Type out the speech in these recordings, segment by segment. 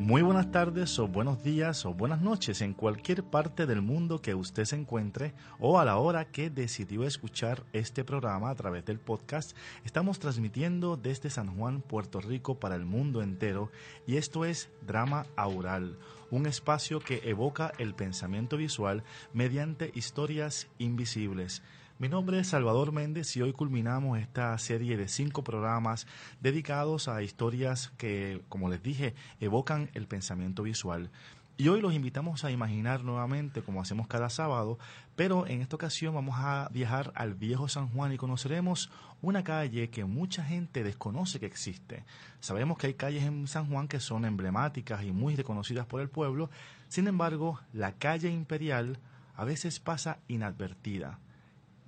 Muy buenas tardes o buenos días o buenas noches en cualquier parte del mundo que usted se encuentre o a la hora que decidió escuchar este programa a través del podcast. Estamos transmitiendo desde San Juan, Puerto Rico para el mundo entero y esto es Drama Aural, un espacio que evoca el pensamiento visual mediante historias invisibles. Mi nombre es Salvador Méndez y hoy culminamos esta serie de cinco programas dedicados a historias que, como les dije, evocan el pensamiento visual. Y hoy los invitamos a imaginar nuevamente, como hacemos cada sábado, pero en esta ocasión vamos a viajar al viejo San Juan y conoceremos una calle que mucha gente desconoce que existe. Sabemos que hay calles en San Juan que son emblemáticas y muy reconocidas por el pueblo, sin embargo, la calle imperial a veces pasa inadvertida.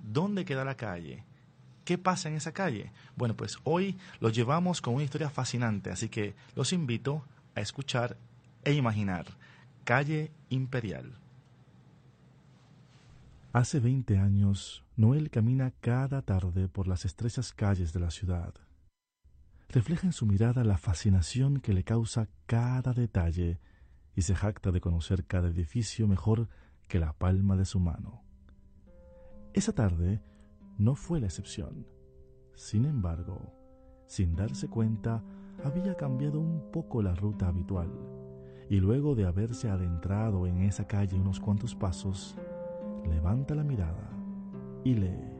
¿Dónde queda la calle? ¿Qué pasa en esa calle? Bueno, pues hoy los llevamos con una historia fascinante, así que los invito a escuchar e imaginar Calle Imperial. Hace 20 años, Noel camina cada tarde por las estrechas calles de la ciudad. Refleja en su mirada la fascinación que le causa cada detalle y se jacta de conocer cada edificio mejor que la palma de su mano. Esa tarde no fue la excepción. Sin embargo, sin darse cuenta, había cambiado un poco la ruta habitual, y luego de haberse adentrado en esa calle unos cuantos pasos, levanta la mirada y lee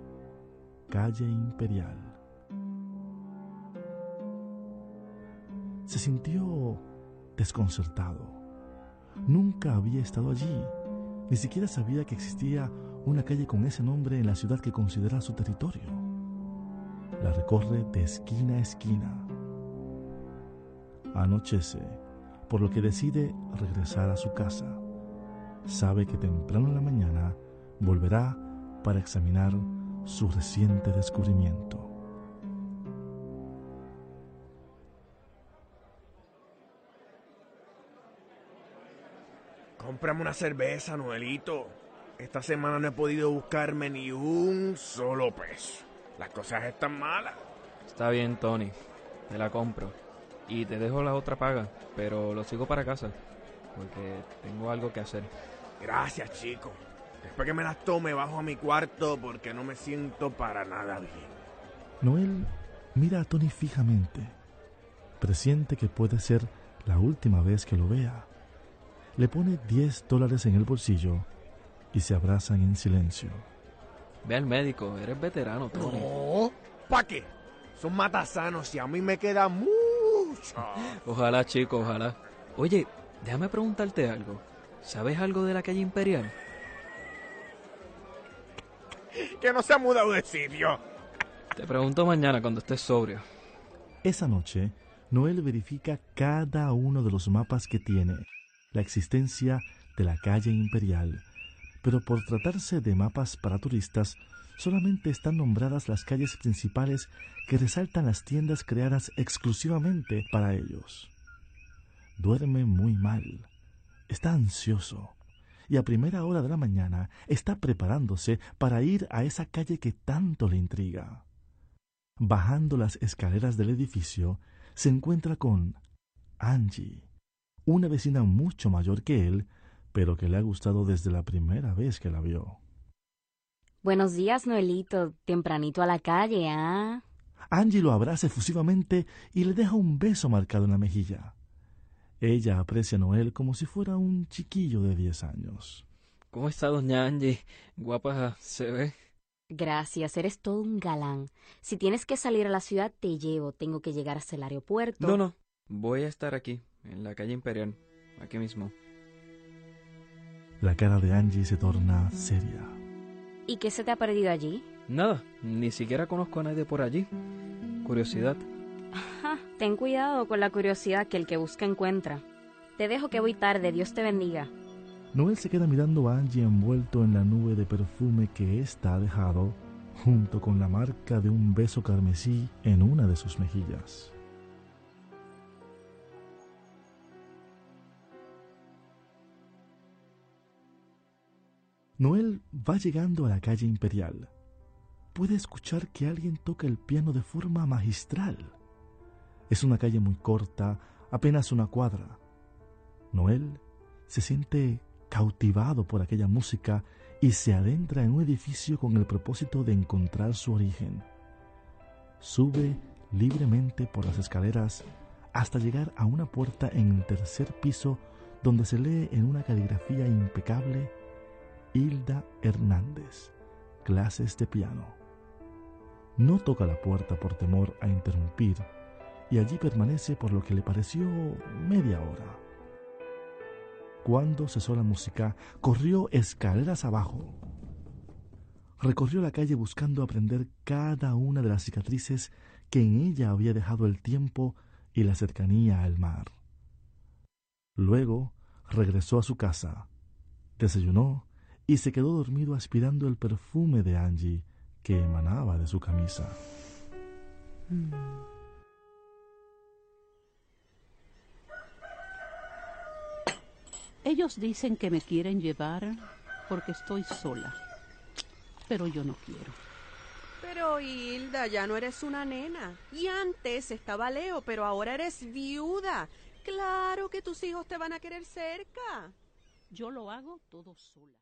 Calle Imperial. Se sintió desconcertado. Nunca había estado allí, ni siquiera sabía que existía una calle con ese nombre en la ciudad que considera su territorio. La recorre de esquina a esquina. Anochece, por lo que decide regresar a su casa. Sabe que temprano en la mañana volverá para examinar su reciente descubrimiento. Cómprame una cerveza, Noelito. Esta semana no he podido buscarme ni un solo peso. Las cosas están malas. Está bien, Tony. Te la compro. Y te dejo la otra paga, pero lo sigo para casa. Porque tengo algo que hacer. Gracias, chico. Después que me las tome, bajo a mi cuarto porque no me siento para nada bien. Noel mira a Tony fijamente. Presiente que puede ser la última vez que lo vea. Le pone 10 dólares en el bolsillo y se abrazan en silencio. Ve al médico, eres veterano, Tony. No, ¿pa' qué? Son matasanos y a mí me queda mucho. Ojalá, chico, ojalá. Oye, déjame preguntarte algo. ¿Sabes algo de la calle Imperial? que no se ha mudado de sitio. Te pregunto mañana cuando estés sobrio. Esa noche, Noel verifica cada uno de los mapas que tiene la existencia de la calle Imperial pero por tratarse de mapas para turistas, solamente están nombradas las calles principales que resaltan las tiendas creadas exclusivamente para ellos. Duerme muy mal, está ansioso y a primera hora de la mañana está preparándose para ir a esa calle que tanto le intriga. Bajando las escaleras del edificio, se encuentra con Angie, una vecina mucho mayor que él, pero que le ha gustado desde la primera vez que la vio. Buenos días, Noelito. Tempranito a la calle, ¿ah? Angie lo abraza efusivamente y le deja un beso marcado en la mejilla. Ella aprecia a Noel como si fuera un chiquillo de diez años. ¿Cómo está doña Angie? Guapa se ve. Gracias, eres todo un galán. Si tienes que salir a la ciudad, te llevo. Tengo que llegar hasta el aeropuerto. No, no. Voy a estar aquí, en la calle Imperial, aquí mismo. La cara de Angie se torna seria. ¿Y qué se te ha perdido allí? Nada, ni siquiera conozco a nadie por allí. Curiosidad. Ajá, ten cuidado con la curiosidad que el que busca encuentra. Te dejo que voy tarde, Dios te bendiga. Noel se queda mirando a Angie envuelto en la nube de perfume que ésta ha dejado, junto con la marca de un beso carmesí en una de sus mejillas. Noel va llegando a la calle Imperial. Puede escuchar que alguien toca el piano de forma magistral. Es una calle muy corta, apenas una cuadra. Noel se siente cautivado por aquella música y se adentra en un edificio con el propósito de encontrar su origen. Sube libremente por las escaleras hasta llegar a una puerta en el tercer piso donde se lee en una caligrafía impecable Hilda Hernández, clases de piano. No toca la puerta por temor a interrumpir y allí permanece por lo que le pareció media hora. Cuando cesó la música, corrió escaleras abajo. Recorrió la calle buscando aprender cada una de las cicatrices que en ella había dejado el tiempo y la cercanía al mar. Luego regresó a su casa, desayunó y se quedó dormido aspirando el perfume de Angie que emanaba de su camisa. Ellos dicen que me quieren llevar porque estoy sola, pero yo no quiero. Pero Hilda, ya no eres una nena. Y antes estaba Leo, pero ahora eres viuda. Claro que tus hijos te van a querer cerca. Yo lo hago todo sola.